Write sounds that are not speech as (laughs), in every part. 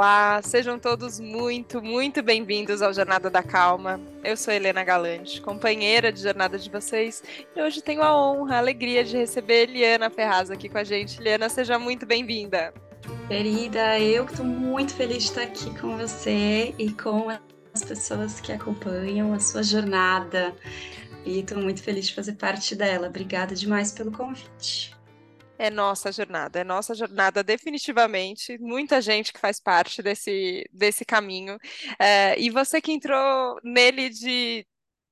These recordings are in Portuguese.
Olá, sejam todos muito, muito bem-vindos ao Jornada da Calma. Eu sou Helena Galante, companheira de jornada de vocês, e hoje tenho a honra, a alegria de receber Liana Ferraz aqui com a gente. Liana, seja muito bem-vinda. Querida, eu estou muito feliz de estar aqui com você e com as pessoas que acompanham a sua jornada. E estou muito feliz de fazer parte dela. Obrigada demais pelo convite é nossa jornada, é nossa jornada definitivamente. Muita gente que faz parte desse, desse caminho. É, e você que entrou nele de,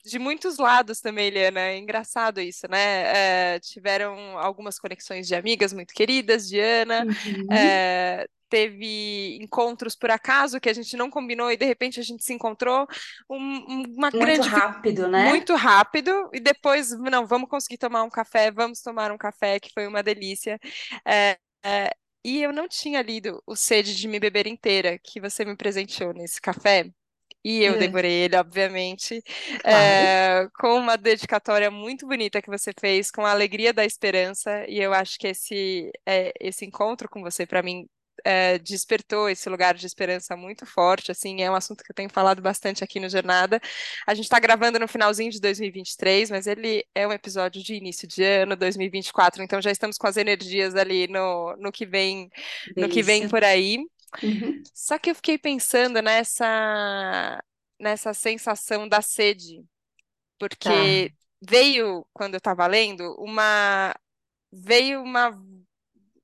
de muitos lados também, Eliana. É engraçado isso, né? É, tiveram algumas conexões de amigas muito queridas, Diana. Uhum. É, teve encontros por acaso que a gente não combinou e de repente a gente se encontrou. Um, uma muito grande. rápido, né? Muito rápido. E depois, não, vamos conseguir tomar um café, vamos tomar um café, que foi uma delícia. É, é, e eu não tinha lido o Sede de Me Beber Inteira, que você me presenteou nesse café. E eu é. devorei ele, obviamente, claro. é, com uma dedicatória muito bonita que você fez, com a alegria da esperança. E eu acho que esse, é, esse encontro com você, para mim, é, despertou esse lugar de esperança muito forte, assim, é um assunto que eu tenho falado bastante aqui no Jornada. A gente está gravando no finalzinho de 2023, mas ele é um episódio de início de ano, 2024, então já estamos com as energias ali no, no que vem, Delícia. no que vem por aí. Uhum. Só que eu fiquei pensando nessa nessa sensação da sede, porque tá. veio quando eu estava lendo uma veio uma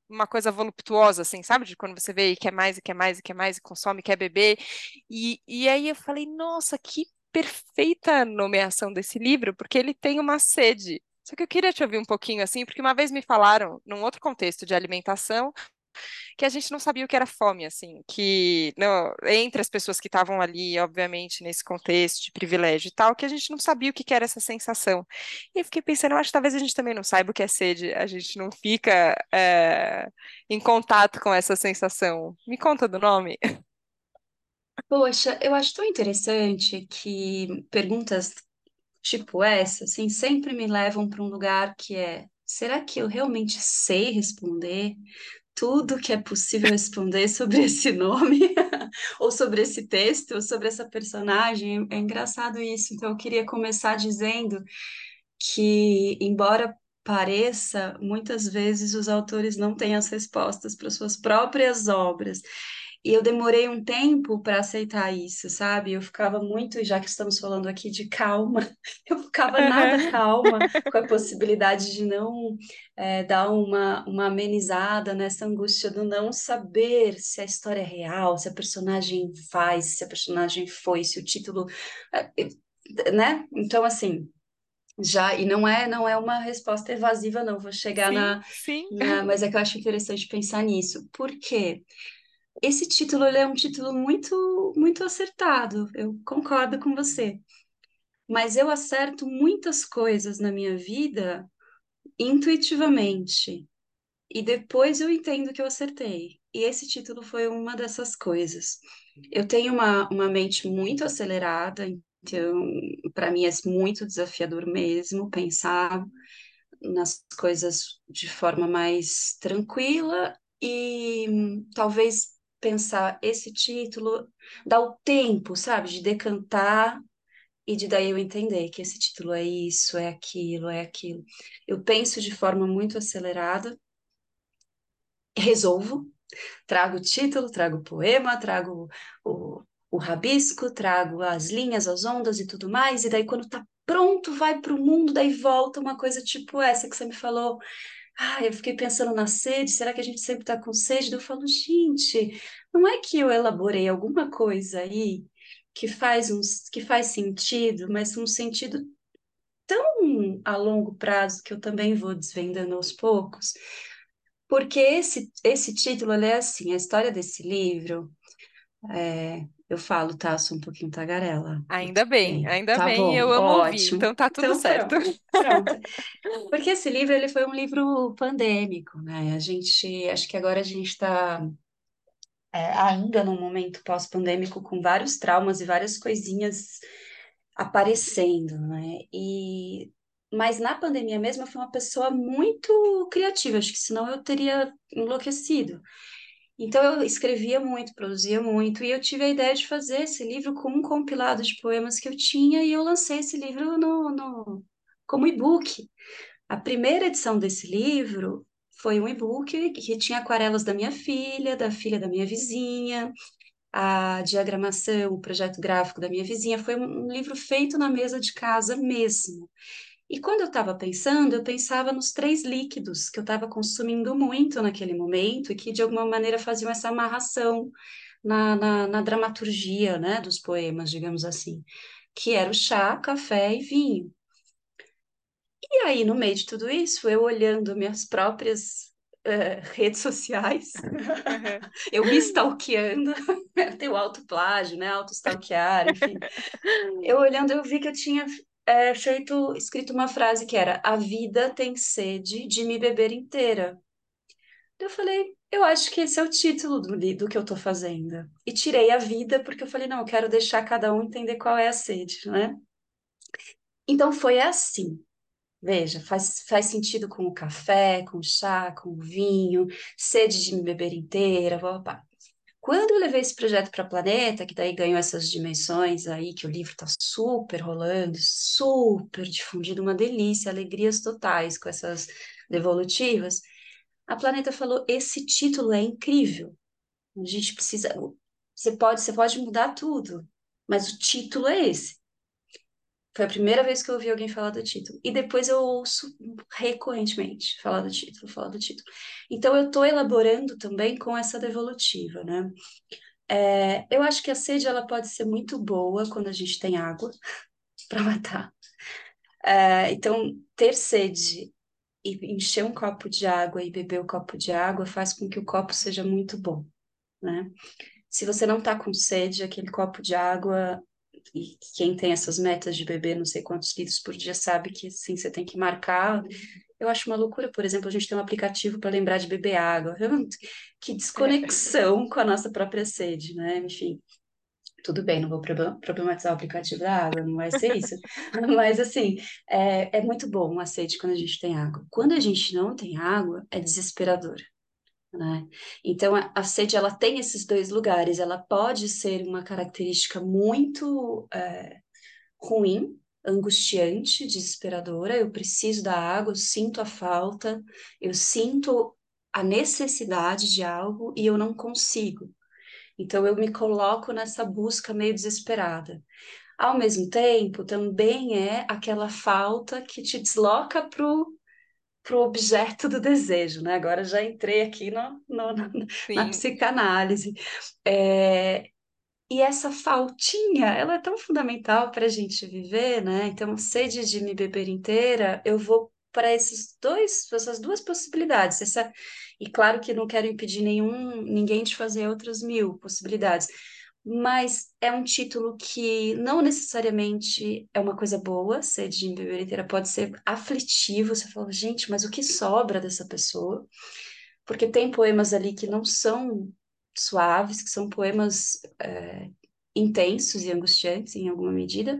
uma coisa voluptuosa, assim, sabe? De quando você vê e quer mais, e quer mais, e quer mais, e consome, quer beber. E, e aí eu falei, nossa, que perfeita nomeação desse livro, porque ele tem uma sede. Só que eu queria te ouvir um pouquinho assim, porque uma vez me falaram, num outro contexto de alimentação, que a gente não sabia o que era fome, assim, que não, entre as pessoas que estavam ali, obviamente, nesse contexto de privilégio e tal, que a gente não sabia o que era essa sensação. E eu fiquei pensando, acho que talvez a gente também não saiba o que é sede, a gente não fica é, em contato com essa sensação. Me conta do nome. Poxa, eu acho tão interessante que perguntas tipo essa, assim, sempre me levam para um lugar que é será que eu realmente sei responder? Tudo que é possível responder sobre (laughs) esse nome, (laughs) ou sobre esse texto, ou sobre essa personagem. É engraçado isso. Então, eu queria começar dizendo que, embora pareça, muitas vezes os autores não têm as respostas para suas próprias obras. E eu demorei um tempo para aceitar isso, sabe? Eu ficava muito, já que estamos falando aqui de calma, (laughs) eu ficava nada calma (laughs) com a possibilidade de não é, dar uma, uma amenizada nessa angústia do não saber se a história é real, se a personagem faz, se a personagem foi, se o título. É, né? Então, assim, já e não é não é uma resposta evasiva não vou chegar sim, na, sim. na mas é que eu (laughs) acho interessante pensar nisso por quê esse título é um título muito, muito acertado, eu concordo com você. Mas eu acerto muitas coisas na minha vida intuitivamente. E depois eu entendo que eu acertei. E esse título foi uma dessas coisas. Eu tenho uma, uma mente muito acelerada, então, para mim é muito desafiador mesmo pensar nas coisas de forma mais tranquila e talvez pensar esse título, dar o tempo, sabe, de decantar e de daí eu entender que esse título é isso, é aquilo, é aquilo. Eu penso de forma muito acelerada, resolvo, trago o título, trago o poema, trago o, o rabisco, trago as linhas, as ondas e tudo mais, e daí quando tá pronto, vai para o mundo, daí volta uma coisa tipo essa que você me falou, ah, eu fiquei pensando na sede, será que a gente sempre está com sede? Eu falo, gente, não é que eu elaborei alguma coisa aí que faz, uns, que faz sentido, mas um sentido tão a longo prazo que eu também vou desvendando aos poucos, porque esse, esse título é assim, a história desse livro, é, eu falo, tá? Sou um pouquinho tagarela. Ainda bem, ainda tá bem, bom, eu amo ótimo. ouvir, então tá tudo então, certo. Pronto, pronto. (laughs) Porque esse livro, ele foi um livro pandêmico, né? A gente, acho que agora a gente está é, ainda num momento pós-pandêmico com vários traumas e várias coisinhas aparecendo, né? E mas na pandemia mesmo eu fui uma pessoa muito criativa, acho que senão eu teria enlouquecido. Então eu escrevia muito, produzia muito, e eu tive a ideia de fazer esse livro com um compilado de poemas que eu tinha, e eu lancei esse livro no, no, como e-book. A primeira edição desse livro foi um e-book que tinha aquarelas da minha filha, da filha da minha vizinha, a diagramação, o projeto gráfico da minha vizinha. Foi um livro feito na mesa de casa mesmo. E quando eu estava pensando, eu pensava nos três líquidos que eu estava consumindo muito naquele momento e que de alguma maneira faziam essa amarração na, na, na dramaturgia, né, dos poemas, digamos assim, que era o chá, café e vinho. E aí, no meio de tudo isso, eu olhando minhas próprias uh, (laughs) redes sociais, (laughs) eu me stalkeando, (laughs) tem o autoplágio, né, auto-stalkear, enfim. Eu olhando, eu vi que eu tinha é, feito, escrito uma frase que era: A vida tem sede de me beber inteira. Eu falei, eu acho que esse é o título do, do que eu estou fazendo. E tirei a vida, porque eu falei, não, eu quero deixar cada um entender qual é a sede, né? Então foi assim. Veja, faz, faz sentido com o café, com o chá, com o vinho, sede de me beber inteira, blá. Quando eu levei esse projeto para Planeta, que daí ganhou essas dimensões aí, que o livro está super rolando, super difundido, uma delícia, alegrias totais com essas devolutivas, a Planeta falou: esse título é incrível. A gente precisa. Você pode, você pode mudar tudo, mas o título é esse. Foi a primeira vez que eu ouvi alguém falar do título. E depois eu ouço recorrentemente falar do título, falar do título. Então eu estou elaborando também com essa devolutiva, né? É, eu acho que a sede ela pode ser muito boa quando a gente tem água (laughs) para matar. É, então, ter sede e encher um copo de água e beber o copo de água faz com que o copo seja muito bom, né? Se você não está com sede, aquele copo de água e quem tem essas metas de beber não sei quantos litros por dia sabe que sim, você tem que marcar. Eu acho uma loucura, por exemplo, a gente tem um aplicativo para lembrar de beber água. (laughs) Que desconexão com a nossa própria sede, né? Enfim, tudo bem, não vou problematizar o aplicativo da água, não vai ser isso. (laughs) Mas, assim, é, é muito bom a sede quando a gente tem água. Quando a gente não tem água, é desesperador. Né? Então, a, sede ela tem esses dois lugares. Ela pode ser uma característica muito é, ruim, angustiante, desesperadora. Eu preciso da água, eu sinto a falta, eu sinto a necessidade de algo e eu não consigo. Então, eu me coloco nessa busca meio desesperada. Ao mesmo tempo, também é aquela falta que te desloca para o para o objeto do desejo, né? Agora já entrei aqui no, no, na, na psicanálise. É, e essa faltinha, ela é tão fundamental para a gente viver, né? Então, sede de me beber inteira, eu vou para esses dois, essas duas possibilidades. Essa, e claro que não quero impedir nenhum, ninguém de fazer outras mil possibilidades, mas é um título que não necessariamente é uma coisa boa, ser de beber inteira pode ser aflitivo, você fala, gente, mas o que sobra dessa pessoa? Porque tem poemas ali que não são suaves, que são poemas é, intensos e angustiantes em alguma medida,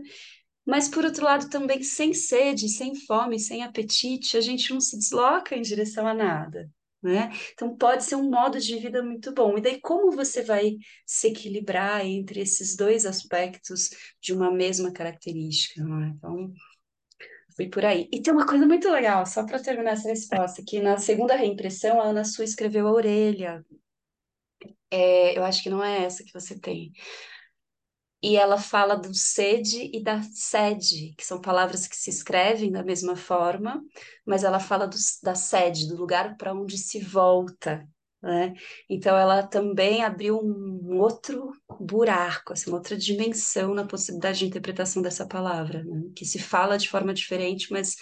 mas por outro lado também sem sede, sem fome, sem apetite, a gente não se desloca em direção a nada né? Então pode ser um modo de vida muito bom. E daí como você vai se equilibrar entre esses dois aspectos de uma mesma característica, né? Então fui por aí. E tem uma coisa muito legal, só para terminar essa resposta, que na segunda reimpressão a Ana Su escreveu a orelha. É, eu acho que não é essa que você tem e ela fala do sede e da sede, que são palavras que se escrevem da mesma forma, mas ela fala do, da sede, do lugar para onde se volta, né? Então ela também abriu um outro buraco, assim, uma outra dimensão na possibilidade de interpretação dessa palavra, né? que se fala de forma diferente, mas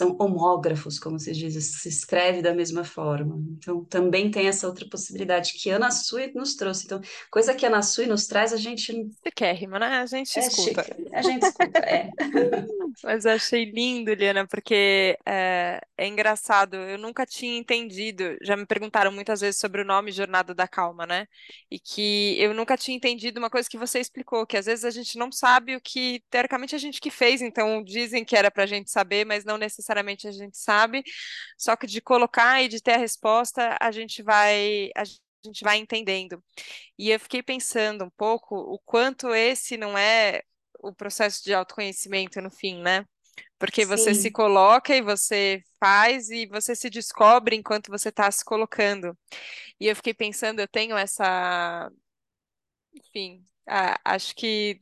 são homógrafos, como se diz, se escreve da mesma forma. Então também tem essa outra possibilidade que Ana Sui nos trouxe. Então, coisa que Ana Sui nos traz, a gente Você quer rima, né? A gente é escuta. chique. A gente escuta, é. (laughs) Mas eu achei lindo, Liana, porque é, é engraçado. Eu nunca tinha entendido. Já me perguntaram muitas vezes sobre o nome Jornada da Calma, né? E que eu nunca tinha entendido uma coisa que você explicou, que às vezes a gente não sabe o que, teoricamente, a gente que fez. Então, dizem que era para a gente saber, mas não necessariamente a gente sabe. Só que de colocar e de ter a resposta, a gente vai. A gente vai entendendo. E eu fiquei pensando um pouco o quanto esse não é o processo de autoconhecimento no fim, né? Porque você se coloca e você faz e você se descobre enquanto você está se colocando. E eu fiquei pensando, eu tenho essa, enfim, a- acho que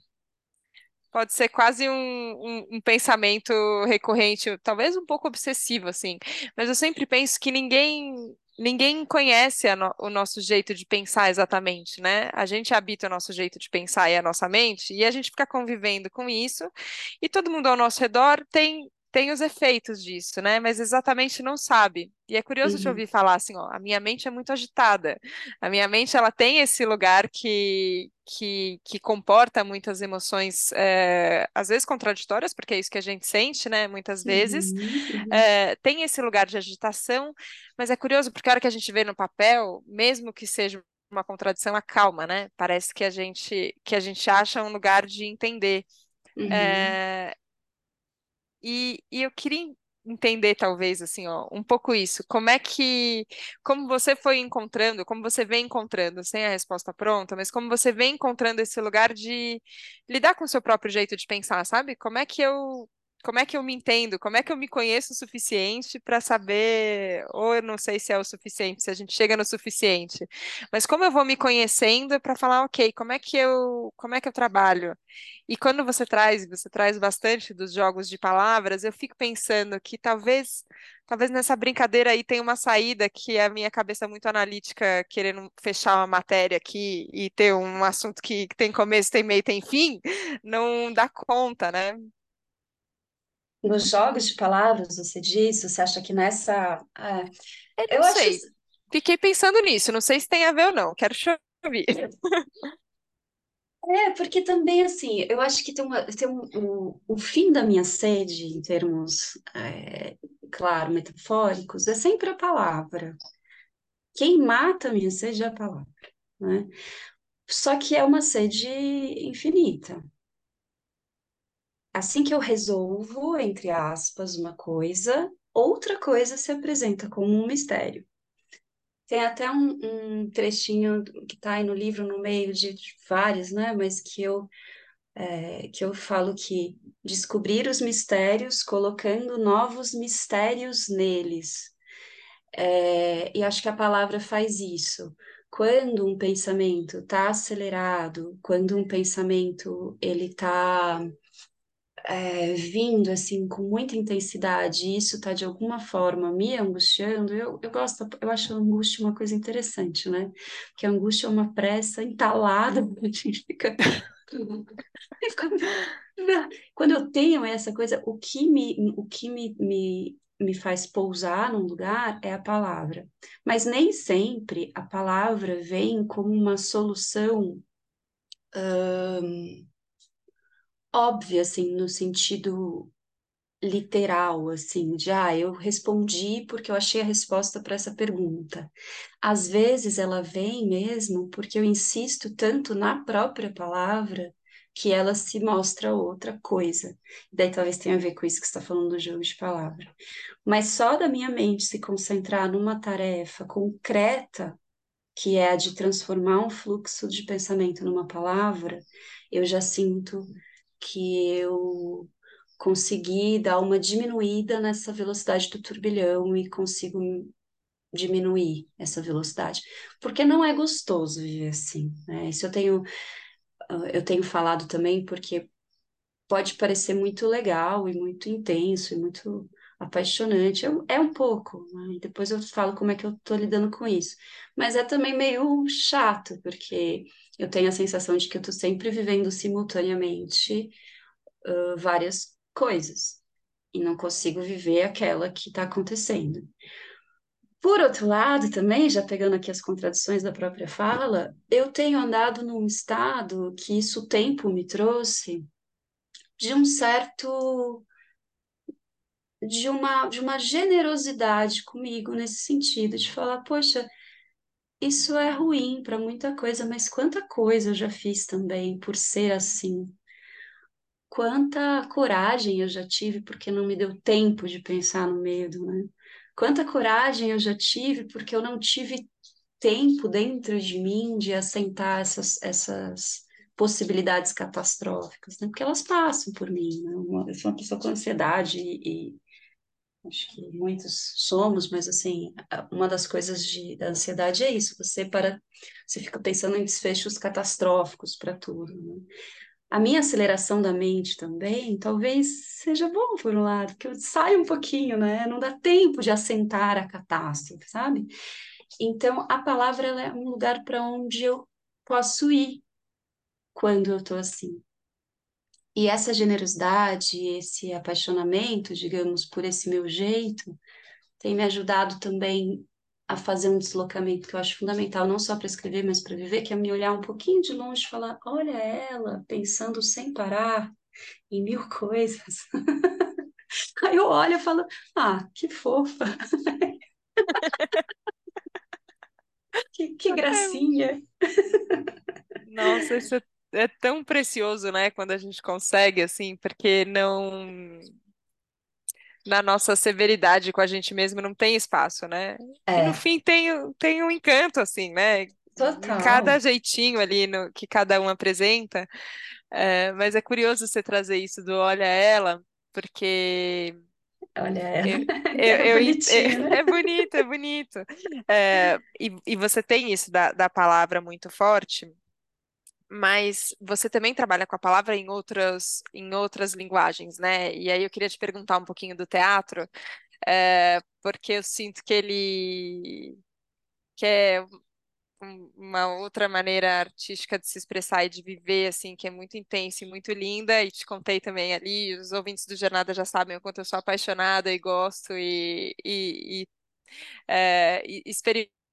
Pode ser quase um, um, um pensamento recorrente, talvez um pouco obsessivo, assim. Mas eu sempre penso que ninguém ninguém conhece no- o nosso jeito de pensar exatamente, né? A gente habita o nosso jeito de pensar e a nossa mente, e a gente fica convivendo com isso, e todo mundo ao nosso redor tem, tem os efeitos disso, né? Mas exatamente não sabe. E é curioso te Uhum. ouvir falar assim, ó, a minha mente é muito agitada. A minha mente, ela tem esse lugar que, que, que comporta muitas emoções, é, às vezes contraditórias, porque é isso que a gente sente, né? Muitas vezes. Uhum. É, tem esse lugar de agitação, mas é curioso porque a hora que a gente vê no papel, mesmo que seja uma contradição, acalma, né? Parece que a gente, que a gente acha um lugar de entender. Uhum. É, e, e eu queria entender, talvez, assim, ó, um pouco isso. Como é que, como você foi encontrando, como você vem encontrando, sem a resposta pronta, mas como você vem encontrando esse lugar de lidar com o seu próprio jeito de pensar, sabe? Como é que eu, como é que eu me entendo? Como é que eu me conheço o suficiente para saber, ou eu não sei se é o suficiente, se a gente chega no suficiente, mas como eu vou me conhecendo para falar, ok, como é que eu, como é que eu trabalho? E quando você traz, você traz bastante dos jogos de palavras, eu fico pensando que talvez, talvez nessa brincadeira aí tenha uma saída que a minha cabeça muito analítica, querendo fechar uma matéria aqui e ter um assunto que tem começo, tem meio, tem fim, não dá conta, né? Nos jogos de palavras, você disse, você acha que nessa. é, Eu eu acho. sei. Fiquei pensando nisso, não sei se tem a ver ou não, quero te ouvir. É, porque também, assim, eu acho que tem, uma, tem um, um- o fim da minha sede, em termos, é, claro, metafóricos, é sempre a palavra. Quem mata a minha sede é a palavra, né? Só que é uma sede infinita. Assim que eu resolvo, entre aspas, uma coisa, outra coisa se apresenta como um mistério. Tem até um, um trechinho que está aí no livro, no meio de vários, né? Mas que eu, é, que eu falo que descobrir os mistérios colocando novos mistérios neles. É, e acho que a palavra faz isso. Quando um pensamento está acelerado, quando um pensamento ele está é, vindo assim com muita intensidade, e isso está de alguma forma me angustiando, eu, eu gosto, eu acho a angústia uma coisa interessante, né? Porque a angústia é uma pressa entalada, (laughs) a gente fica. (laughs) Quando eu tenho essa coisa, o que me, o que me, me, me faz pousar num lugar é a palavra. Mas nem sempre a palavra vem como uma solução óbvia, assim, no sentido literal, assim, de ah, eu respondi porque eu achei a resposta para essa pergunta. Às vezes ela vem mesmo porque eu insisto tanto na própria palavra que ela se mostra outra coisa. Daí talvez tenha a ver com isso que está falando do jogo de palavra. Mas só da minha mente se concentrar numa tarefa concreta, que é a de transformar um fluxo de pensamento numa palavra, eu já sinto que eu consegui dar uma diminuída nessa velocidade do turbilhão e consigo diminuir essa velocidade, porque não é gostoso viver assim, né? Isso eu tenho, ah, eu tenho falado também porque pode parecer muito legal e muito intenso e muito apaixonante, é, um- pouco, né? Depois eu falo como é que eu tô lidando com isso, mas é também meio chato, porque eu tenho a sensação de que eu tô sempre vivendo simultaneamente ah, várias coisas e não consigo viver aquela que está acontecendo. Por outro lado, também, já pegando aqui as contradições da própria fala, eu tenho andado num estado que isso o tempo me trouxe de um certo, de uma, de uma generosidade comigo nesse sentido, de falar, poxa, isso é ruim para muita coisa, mas quanta coisa eu já fiz também por ser assim. Quanta coragem eu já tive porque não me deu tempo de pensar no medo, né? Quanta coragem eu já tive porque eu não tive tempo dentro de mim de assentar essas, essas possibilidades catastróficas, né? Porque elas passam por mim, né? Eu sou uma pessoa com ansiedade e, e acho que muitos somos, mas assim, uma das coisas de, da ansiedade é isso, você para, você fica pensando em desfechos catastróficos para tudo, né? A minha aceleração da mente também, talvez seja bom por um lado, que eu saio um pouquinho, né? Não dá tempo de assentar a catástrofe, sabe? Então, a palavra é um lugar para onde eu posso ir quando eu estou assim. E essa generosidade, esse apaixonamento, digamos, por esse meu jeito, tem me ajudado também a fazer um deslocamento que eu acho fundamental, não só para escrever, mas para viver, que é me olhar um pouquinho de longe e falar: olha ela, pensando sem parar em mil (laughs) coisas. (laughs) Aí eu olho e falo: ah, que fofa. (laughs) que, que gracinha. Nossa, isso é, é tão precioso, né? Quando a gente consegue, assim, porque não na nossa severidade com a gente mesmo não tem espaço, né? E no É, fim tem, tem um encanto, assim, né? Em cada total. jeitinho ali no, que cada um apresenta. É, mas é curioso você trazer isso do olha ela, porque Olha (laughs) ela. É né? é bonito, é bonito. É, e, e você tem isso da, da palavra muito forte, mas você também trabalha com a palavra em outras, em outras linguagens, né? E aí eu queria te perguntar um pouquinho do teatro é, porque eu sinto que ele que é um- uma outra maneira artística de se expressar e de viver, assim, que é muito intensa e muito linda, e te contei também ali, os ouvintes do Jornada já sabem o quanto eu sou apaixonada e gosto e, e, e, é, e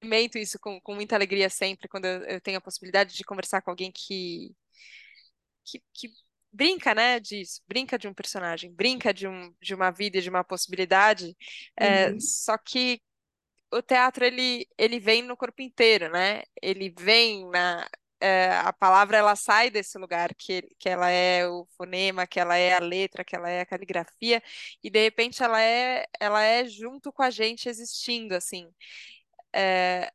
experimento isso com, com muita alegria sempre, quando eu, eu tenho a possibilidade de conversar com alguém que, que, que brinca, né, disso, brinca de um personagem, brinca de, um, de uma vida de uma possibilidade, é, Uhum, só que o teatro ele, ele vem no corpo inteiro, né? Ele vem na é, a palavra ela sai desse lugar que, que ela é o fonema, que ela é a letra, que ela é a caligrafia e de repente ela é ela é junto com a gente existindo assim. É,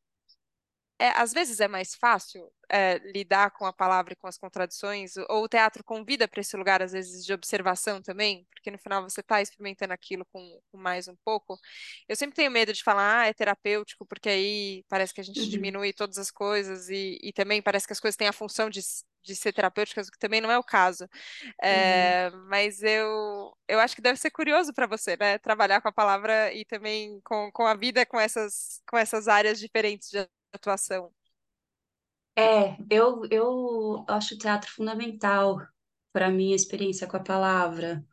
é, às vezes é mais fácil é, lidar com a palavra e com as contradições, ou o teatro convida para esse lugar, às vezes, de observação também, porque no final você está experimentando aquilo com, com mais um pouco. Eu sempre tenho medo de falar, ah, é terapêutico, porque aí parece que a gente uhum, diminui todas as coisas e, e também parece que as coisas têm a função de, de ser terapêuticas, o que também não é o caso. uhum. É, mas eu, eu acho que deve ser curioso para você, né? Trabalhar com a palavra e também com, com a vida, com essas, com essas áreas diferentes de atuação. É, eu, eu acho o teatro fundamental para a minha experiência com a palavra.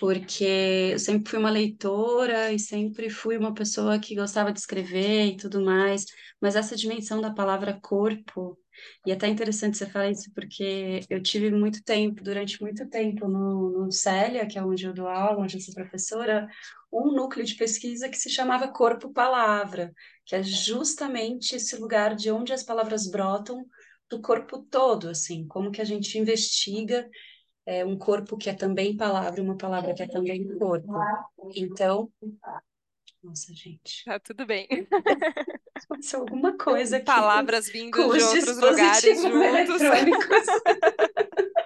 porque eu sempre fui uma leitora e sempre fui uma pessoa que gostava de escrever e tudo mais, mas essa dimensão da palavra corpo, e é até interessante você falar isso, porque eu tive muito tempo, durante muito tempo, no, no Célia, que é onde eu dou aula, onde eu sou professora, um núcleo de pesquisa que se chamava Corpo-Palavra, que é justamente esse lugar de onde as palavras brotam do corpo todo, assim, como que a gente investiga é um corpo que é também palavra, uma palavra que é também corpo. Então, nossa, gente, Tá tudo bem. aconteceu alguma (laughs) coisa aqui Palavras vindas de os outros lugares juntos. (laughs)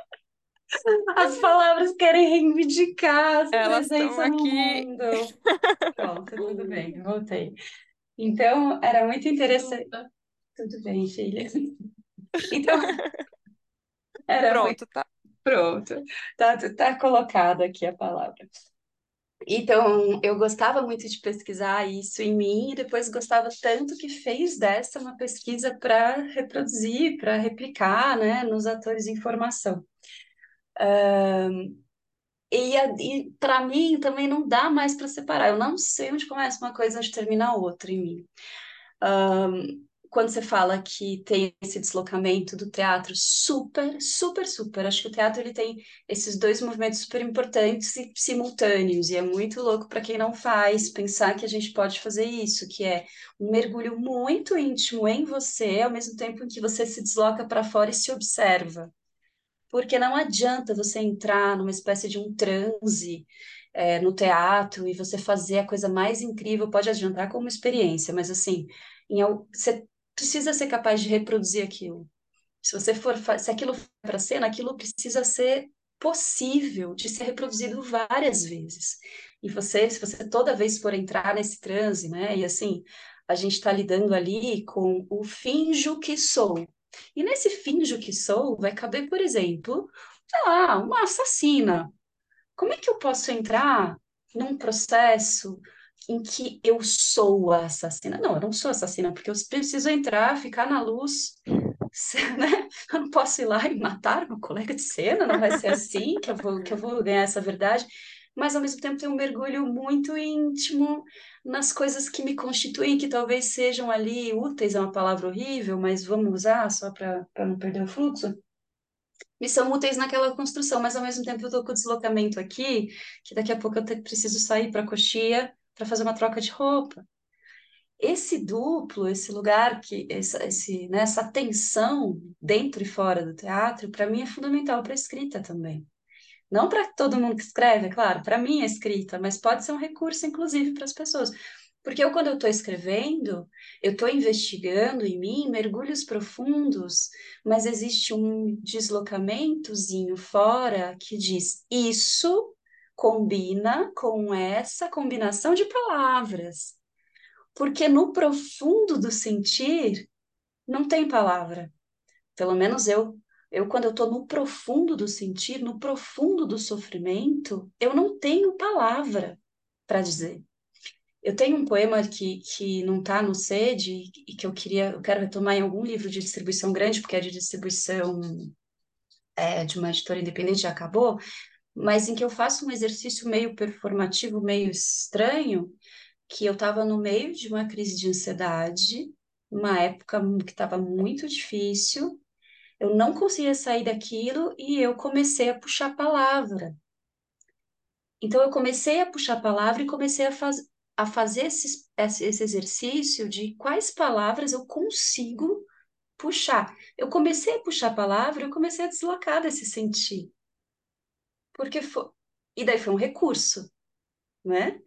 As palavras querem reivindicar a Elas presença no aqui. mundo. Pronto, tudo bem, voltei. Então, era muito interessante. Tudo bem, filha. Então, era muito. Pronto, tá. Pronto, tá, tá colocada aqui a palavra. Então, eu gostava muito de pesquisar isso em mim e depois gostava tanto que fez dessa uma pesquisa para reproduzir, para replicar, né, nos atores em formação. E, e para mim também não dá mais para separar. Eu não sei onde começa uma coisa onde termina a outra em mim. Quando você fala que tem esse deslocamento do teatro, super, super, super. Acho que o teatro ele tem esses dois movimentos super importantes e simultâneos, e é muito louco para quem não faz pensar que a gente pode fazer isso, que é um mergulho muito íntimo em você, ao mesmo tempo em que você se desloca para fora e se observa. Porque não adianta você entrar numa espécie de um transe é, no teatro e você fazer a coisa mais incrível, pode adiantar como experiência, mas assim, em, você precisa ser capaz de reproduzir aquilo. Se você for, se aquilo for para cena, aquilo precisa ser possível de ser reproduzido várias vezes. E você, se você toda vez for entrar nesse transe, né? E assim, a gente está lidando ali com o finjo que sou. E nesse finjo que sou, vai caber, por exemplo, sei lá, uma assassina. Como é que eu posso entrar num processo em que eu sou a assassina? Não, eu não sou assassina, porque eu preciso entrar, ficar na luz, (laughs) né? Eu não posso ir lá e matar meu colega de cena, não vai ser assim que eu vou, que eu vou ganhar essa verdade. Mas, ao mesmo tempo, tem um mergulho muito íntimo nas coisas que me constituem, que talvez sejam ali úteis, é uma palavra horrível, mas vamos usar só para não perder o fluxo me são úteis naquela construção, mas ao mesmo tempo eu estou com o deslocamento aqui, que daqui a pouco eu preciso sair para a coxia para fazer uma troca de roupa. Esse duplo, esse lugar que essa, esse, né, essa tensão dentro e fora do teatro, para mim é fundamental para a escrita também. Não para todo mundo que escreve, é claro, para mim é escrita, mas pode ser um recurso, inclusive, para as pessoas. Porque eu, quando eu estou escrevendo, eu estou investigando em mim mergulhos profundos, mas existe um deslocamentozinho fora que diz: isso combina com essa combinação de palavras. Porque no profundo do sentir, não tem palavra. Pelo menos eu. Eu, quando eu estou no profundo do sentir, no profundo do sofrimento, eu não tenho palavra para dizer. Eu tenho um poema que, que não está no sede e que eu queria, eu quero retomar em algum livro de distribuição grande, porque é de distribuição é, de uma editora independente, já acabou, mas em que eu faço um exercício meio performativo, meio estranho, que eu estava no meio de uma crise de ansiedade, uma época que estava muito difícil, eu não conseguia sair daquilo e eu comecei a puxar a palavra. Então eu comecei a puxar a palavra e comecei a, faz, a fazer esse, esse exercício de quais palavras eu consigo puxar. Eu comecei a puxar a palavra, eu comecei a deslocar desse sentir. Porque foi... E daí foi um recurso, né?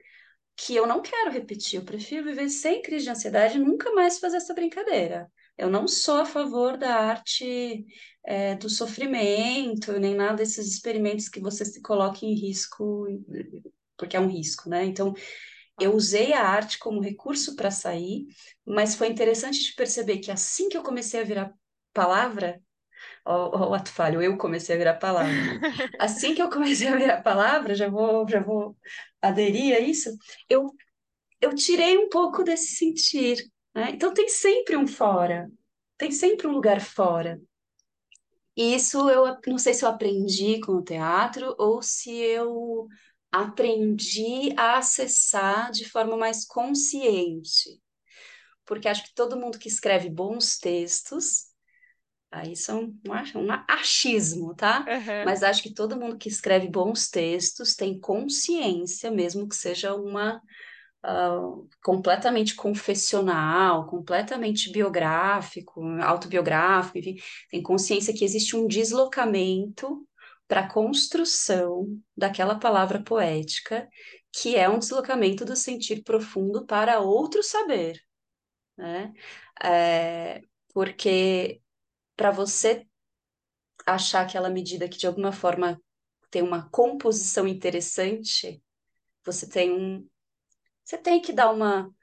Que eu não quero repetir. Eu prefiro viver sem crise de ansiedade e nunca mais fazer essa brincadeira. Eu não sou a favor da arte é, do sofrimento, nem nada desses experimentos que você se coloque em risco, porque é um risco, né? Então, eu usei a arte como recurso para sair, mas foi interessante de perceber que assim que eu comecei a virar palavra, o ato falho, eu comecei a virar palavra. Assim que eu comecei a virar palavra, já vou, já vou aderir a isso, eu, eu tirei um pouco desse sentir. Né? Então tem sempre um fora, tem sempre um lugar fora. E isso eu não sei se eu aprendi com o teatro ou se eu aprendi a acessar de forma mais consciente. Porque acho que todo mundo que escreve bons textos, aí são um, um achismo, tá? Uhum. Mas acho que todo mundo que escreve bons textos tem consciência, mesmo que seja uma Uh, completamente confessional, completamente biográfico, autobiográfico, enfim, tem consciência que existe um deslocamento para a construção daquela palavra poética, que é um deslocamento do sentir profundo para outro saber, né? É, porque para você achar aquela medida que de alguma forma tem uma composição interessante, você tem um, você tem que dar uma,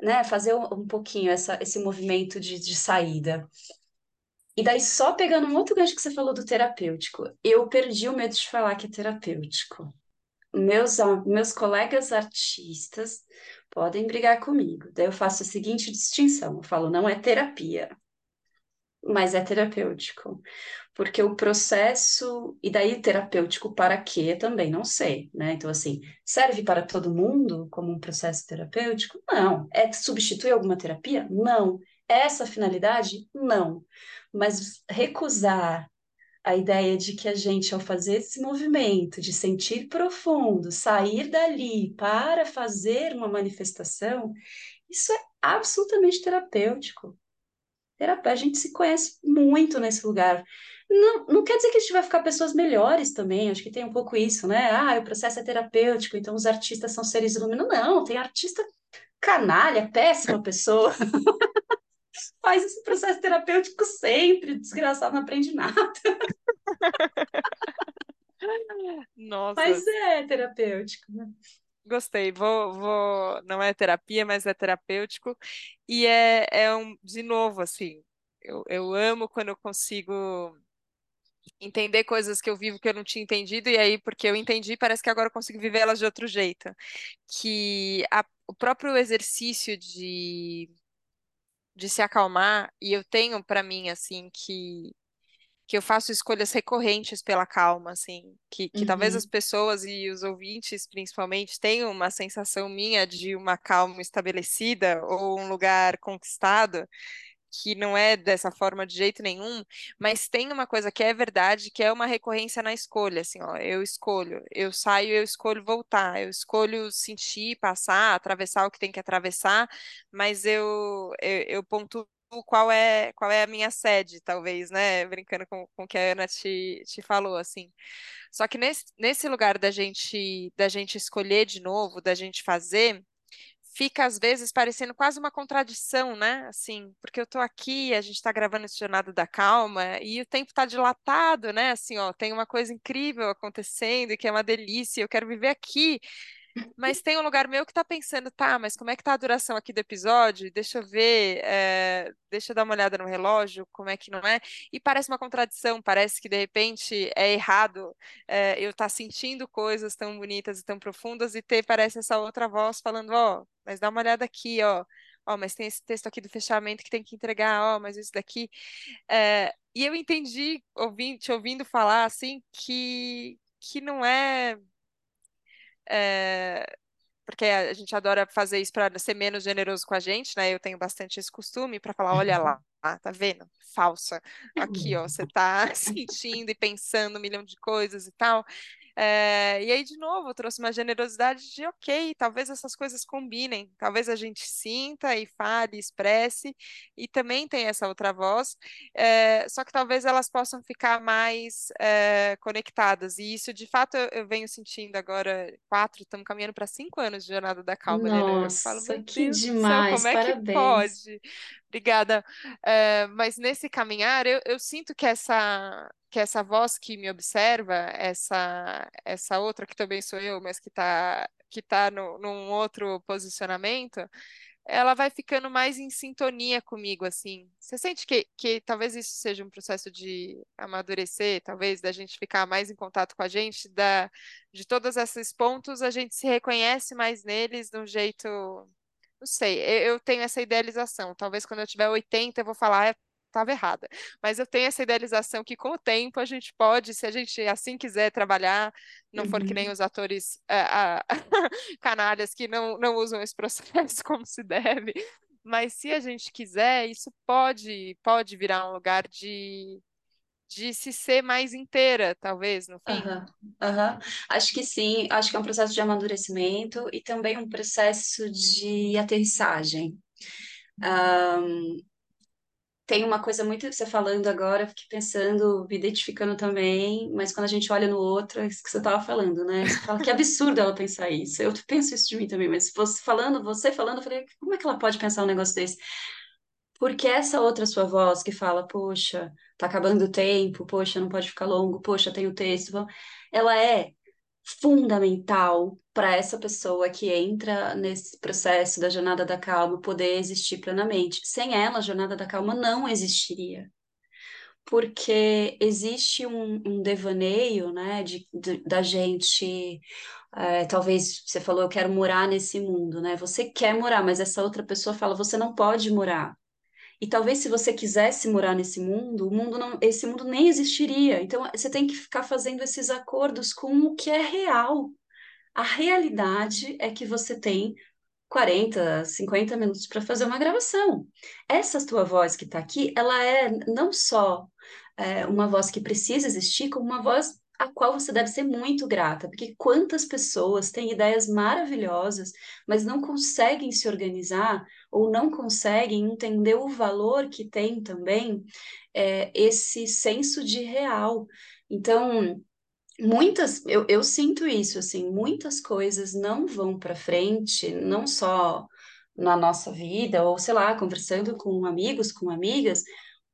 né, fazer um, pouquinho essa, esse movimento de, de saída. E daí, só pegando um outro gancho que você falou do terapêutico, eu perdi o medo de falar que é terapêutico. Meus, meus colegas artistas podem brigar comigo. Daí eu faço a seguinte distinção: eu falo, não é terapia, mas é terapêutico. Porque o processo, e daí terapêutico para quê também não sei, né? Então, assim, serve para todo mundo como um processo terapêutico? Não. É que substitui alguma terapia? Não. Essa finalidade? Não. Mas recusar a ideia de que a gente, ao fazer esse movimento de sentir profundo, sair dali para fazer uma manifestação, isso é absolutamente terapêutico. Terapia, a gente se conhece muito nesse lugar. Não, não quer dizer que a gente vai ficar pessoas melhores também, acho que tem um pouco isso, né? Ah, o processo é terapêutico, então os artistas são seres iluminados. Não, tem artista canalha, péssima pessoa. (laughs) faz esse processo terapêutico sempre, desgraçado, não aprende nada. (laughs) Nossa, Mas é terapêutico, né? Gostei. Vou, vou. Não é terapia, mas é terapêutico. E é, é um, de novo, assim, eu, eu amo quando eu consigo entender coisas que eu vivo que eu não tinha entendido, e aí, porque eu entendi, parece que agora eu consigo viver elas de outro jeito. Que a- o próprio exercício de, de se acalmar, e eu tenho para mim, assim, que, que eu faço escolhas recorrentes pela calma, assim, que, que talvez as Uhum. pessoas e os ouvintes, principalmente, tenham uma sensação minha de uma calma estabelecida ou um lugar conquistado que não é dessa forma de jeito nenhum, mas tem uma coisa que é verdade, que é uma recorrência na escolha, assim, ó, eu escolho, eu saio, eu escolho voltar, eu escolho sentir, passar, atravessar o que tem que atravessar, mas eu, eu, eu pontuo qual é, qual é a minha sede, talvez, né, brincando com, com o que a Ana te, te falou, assim. Só que nesse, nesse lugar da gente, da gente escolher de novo, da gente fazer, fica às vezes parecendo quase uma contradição, né? Assim, porque eu tô aqui, a gente está gravando esse Jornada da Calma e o tempo está dilatado, né? Assim, ó, tem uma coisa incrível acontecendo que é uma delícia, eu quero viver aqui. Mas tem um lugar meu que tá pensando, tá, mas como é que tá a duração aqui do episódio? Deixa eu ver, é, deixa eu dar uma olhada no relógio, como é que não é? E parece uma contradição, parece que de repente é errado é, eu estar sentindo coisas tão bonitas e tão profundas e ter, parece, essa outra voz falando, ó, mas dá uma olhada aqui, ó. Ó, mas tem esse texto aqui do fechamento que tem que entregar, ó, mas isso daqui. É, e eu entendi, ouvindo, te ouvindo falar, assim, que, que não é é, porque a gente adora fazer isso para ser menos generoso com a gente, né? Eu tenho bastante esse costume para falar, olha lá, tá vendo? Falsa. Aqui, ó, você tá (laughs) sentindo e pensando um milhão de coisas e tal. É, e aí, de novo, eu trouxe uma generosidade de, ok, talvez essas coisas combinem, talvez a gente sinta e fale, expresse, e também tem essa outra voz, é, só que talvez elas possam ficar mais é, conectadas, e isso, de fato, eu, eu venho sentindo agora, quatro, estamos caminhando para cinco anos de Jornada da Calma, né? né? Eu falo, Nossa, que Deus do céu, demais, como é que parabéns. pode? Obrigada. É, mas nesse caminhar, eu, eu sinto que essa que essa voz que me observa, essa essa outra que também sou eu, mas que está que tá no, num outro posicionamento, ela vai ficando mais em sintonia comigo, assim. Você sente que, que talvez isso seja um processo de amadurecer, talvez da gente ficar mais em contato com a gente, da, de todos esses pontos, a gente se reconhece mais neles de um jeito não sei, eu tenho essa idealização. Talvez quando eu tiver 80 eu vou falar, "Ah, estava errada. Mas eu tenho essa idealização que com o tempo a gente pode, se a gente assim quiser trabalhar, não for que nem Uhum, os atores ah, ah, (laughs) canalhas que não, não usam esse processo (laughs) como se deve. Mas se a gente quiser, isso pode, pode virar um lugar de, de se ser mais inteira, talvez, no fim. aham, aham. Acho que sim, acho que é um processo de amadurecimento e também um processo de aterrissagem. Tem uma coisa muito você falando agora, eu fiquei pensando, me identificando também, mas quando a gente olha no outro, é isso que você estava falando, né? Você fala que absurdo ela pensar isso. Eu penso isso de mim também, mas você falando, você falando, eu falei, como é que ela pode pensar um negócio desse? Porque essa outra sua voz que fala, poxa, tá acabando o tempo, poxa, não pode ficar longo, poxa, tem o texto, ela é fundamental para essa pessoa que entra nesse processo da jornada da calma poder existir plenamente. Sem ela, a jornada da calma não existiria. Porque existe um, um devaneio, né, de, de- da gente, é, talvez você falou, eu quero morar nesse mundo, né? Você quer morar, mas essa outra pessoa fala, você não pode morar. E talvez se você quisesse morar nesse mundo, o mundo não, esse mundo nem existiria. Então você tem que ficar fazendo esses acordos com o que é real. A realidade é que você tem 40, 50 minutos para fazer uma gravação. Essa tua voz que está aqui, ela é não só é, uma voz que precisa existir, como uma voz a qual você deve ser muito grata, porque quantas pessoas têm ideias maravilhosas, mas não conseguem se organizar ou não conseguem entender o valor que tem também é, esse senso de real. Então, Muitas, eu, eu sinto isso, assim, muitas coisas não vão para frente, não só na nossa vida, ou sei lá, conversando com amigos, com amigas,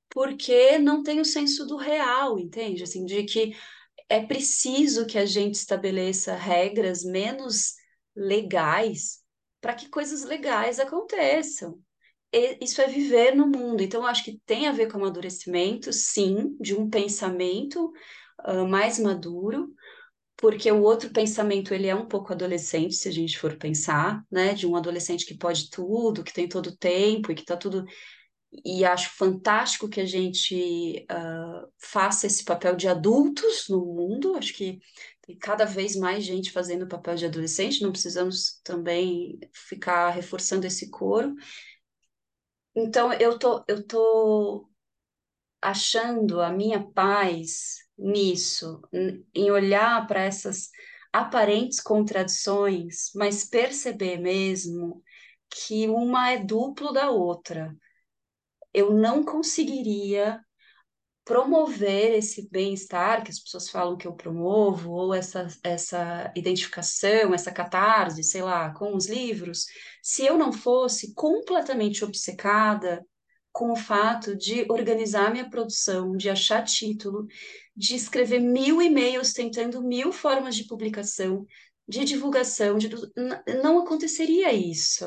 porque não tem o senso do real, entende? Assim, de que é preciso que a gente estabeleça regras menos legais para que coisas legais aconteçam. E isso é viver no mundo. Então, acho que tem a ver com amadurecimento, sim, de um pensamento uh, mais maduro, porque o outro pensamento ele é um pouco adolescente, se a gente for pensar, né? De um adolescente que pode tudo, que tem todo o tempo e que está tudo e acho fantástico que a gente uh, faça esse papel de adultos no mundo. Acho que tem cada vez mais gente fazendo o papel de adolescente, não precisamos também ficar reforçando esse coro. Então, eu tô, eu tô achando a minha paz nisso, em olhar para essas aparentes contradições, mas perceber mesmo que uma é duplo da outra eu não conseguiria promover esse bem-estar que as pessoas falam que eu promovo, ou essa, essa identificação, essa catarse, sei lá, com os livros, se eu não fosse completamente obcecada com o fato de organizar minha produção, de achar título, de escrever mil e-mails tentando mil formas de publicação, de divulgação, de... não aconteceria isso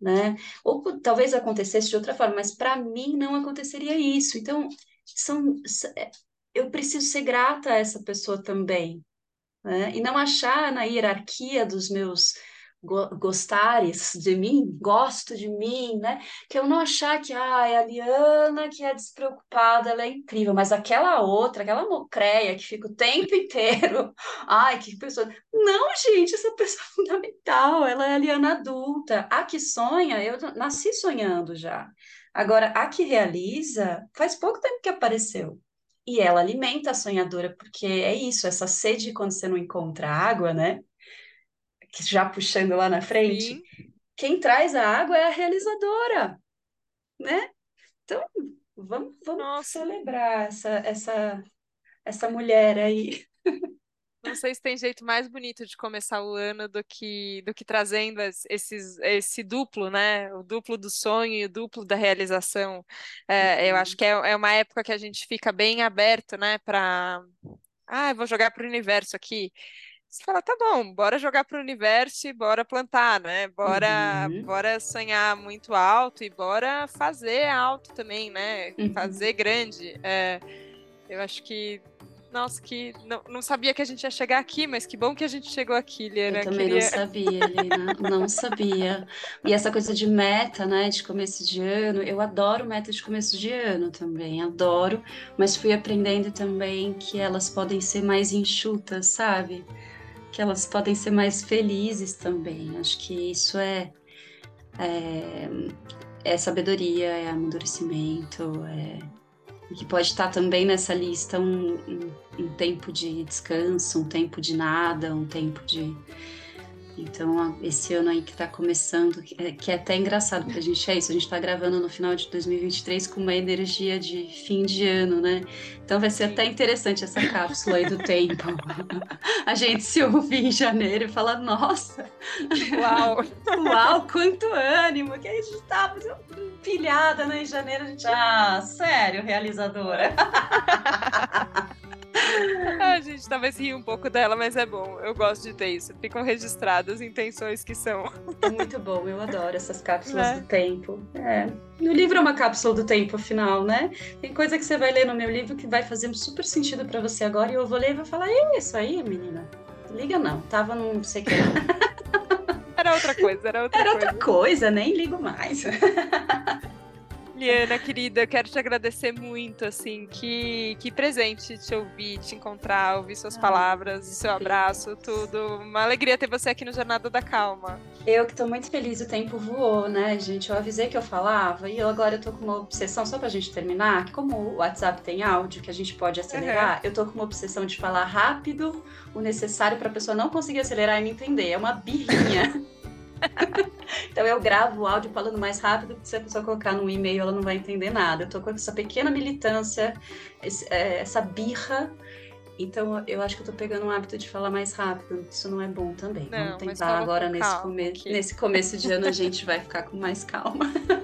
né? Ou talvez acontecesse de outra forma, mas para mim não aconteceria isso. Então, são, é, eu preciso ser grata a essa pessoa também, né? E não achar na hierarquia dos meus gostares de mim, gosto de mim, né? Que eu não achar que ah, é a Liana que é despreocupada, ela é incrível, mas aquela outra, aquela mocreia que fica o tempo inteiro, (laughs) ai, que pessoa. Não, gente, essa pessoa é (laughs) fundamental, ela é a Liana adulta. A que sonha, eu nasci sonhando já. Agora, a que realiza, faz pouco tempo que apareceu. E ela alimenta a sonhadora, porque é isso, essa sede quando você não encontra água, né? Que já puxando lá na frente, Sim. quem traz a água é a realizadora, né? Então, vamos, vamos celebrar essa, essa, essa mulher aí. Não sei se tem jeito mais bonito de começar o ano do que do que trazendo esses, esse duplo, né? O duplo do sonho e o duplo da realização. É, uhum. Eu acho que é, é uma época que a gente fica bem aberto, né? Para, ah, vou jogar para o universo aqui. Você fala, tá bom, bora jogar para o universo e bora plantar, né? Bora, uhum. bora sonhar muito alto e bora fazer alto também, né? Uhum. Fazer grande. É, eu acho que nossa, que não, não sabia que a gente ia chegar aqui, mas que bom que a gente chegou aqui, Liana. Eu também Queria... não sabia, Lina, não sabia. E essa coisa de meta, né, de começo de ano, eu adoro meta de começo de ano também, adoro, mas fui aprendendo também que elas podem ser mais enxutas, sabe? Que elas podem ser mais felizes também. Acho que isso é, é, é sabedoria, é amadurecimento, é, que pode estar também nessa lista um, um, um tempo de descanso, um tempo de nada, um tempo de então, esse ano aí que está começando, é, que é até engraçado, porque a gente é isso, a gente está gravando no final de 2023 com uma energia de fim de ano, né? Então vai ser até interessante essa cápsula aí do tempo. (laughs) A gente se ouvir em janeiro e falar, nossa! Uau! Uau, quanto ânimo! Que a gente estava pilhada, né? Em janeiro a gente, ah, sério, realizadora. (laughs) a gente talvez ria um pouco dela, mas é bom. Eu gosto de ter isso. Ficam registradas intenções que são. É muito bom, eu adoro essas cápsulas é. do tempo. É. O livro é uma cápsula do tempo, afinal, né? Tem coisa que você vai ler no meu livro que vai fazer super sentido para você agora, e eu vou ler e vou falar: isso aí, menina. Liga não, tava num sei que. Era outra coisa, era outra era coisa. Era outra coisa, nem ligo mais. (laughs) Liana, querida, eu quero te agradecer muito, assim, que, que presente te ouvir, te encontrar, ouvir suas ah, palavras, o seu abraço, tudo. Uma alegria ter você aqui no Jornada da Calma. Eu que tô muito feliz, o tempo voou, né, gente? Eu avisei que eu falava e eu agora eu tô com uma obsessão, só pra gente terminar, que como o WhatsApp tem áudio que a gente pode acelerar, uhum. eu tô com uma obsessão de falar rápido o necessário pra pessoa não conseguir acelerar e me entender. É uma birrinha. (laughs) então eu gravo o áudio falando mais rápido, porque se a pessoa colocar no e-mail ela não vai entender nada. Eu tô com essa pequena militância, é, essa birra, Então eu acho que eu tô pegando um hábito de falar mais rápido. Isso não é bom também. Não, Vamos tentar agora nesse, come... nesse começo de ano a gente vai ficar com mais calma. (laughs)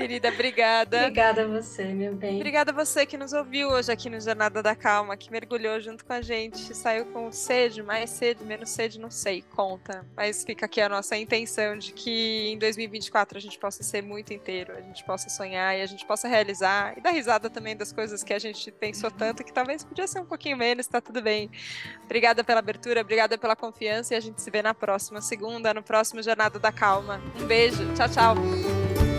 Querida, obrigada. Obrigada a você, meu bem. Obrigada a você que nos ouviu hoje aqui no Jornada da Calma, que mergulhou junto com a gente, saiu com sede, mais sede, menos sede, não sei, conta. Mas fica aqui a nossa intenção de que em 2024 a gente possa ser muito inteiro, a gente possa sonhar e a gente possa realizar e dar risada também das coisas que a gente pensou tanto que talvez podia ser um pouquinho menos, tá tudo bem. Obrigada pela abertura, obrigada pela confiança e a gente se vê na próxima segunda, no próximo Jornada da Calma. Um beijo, tchau, tchau.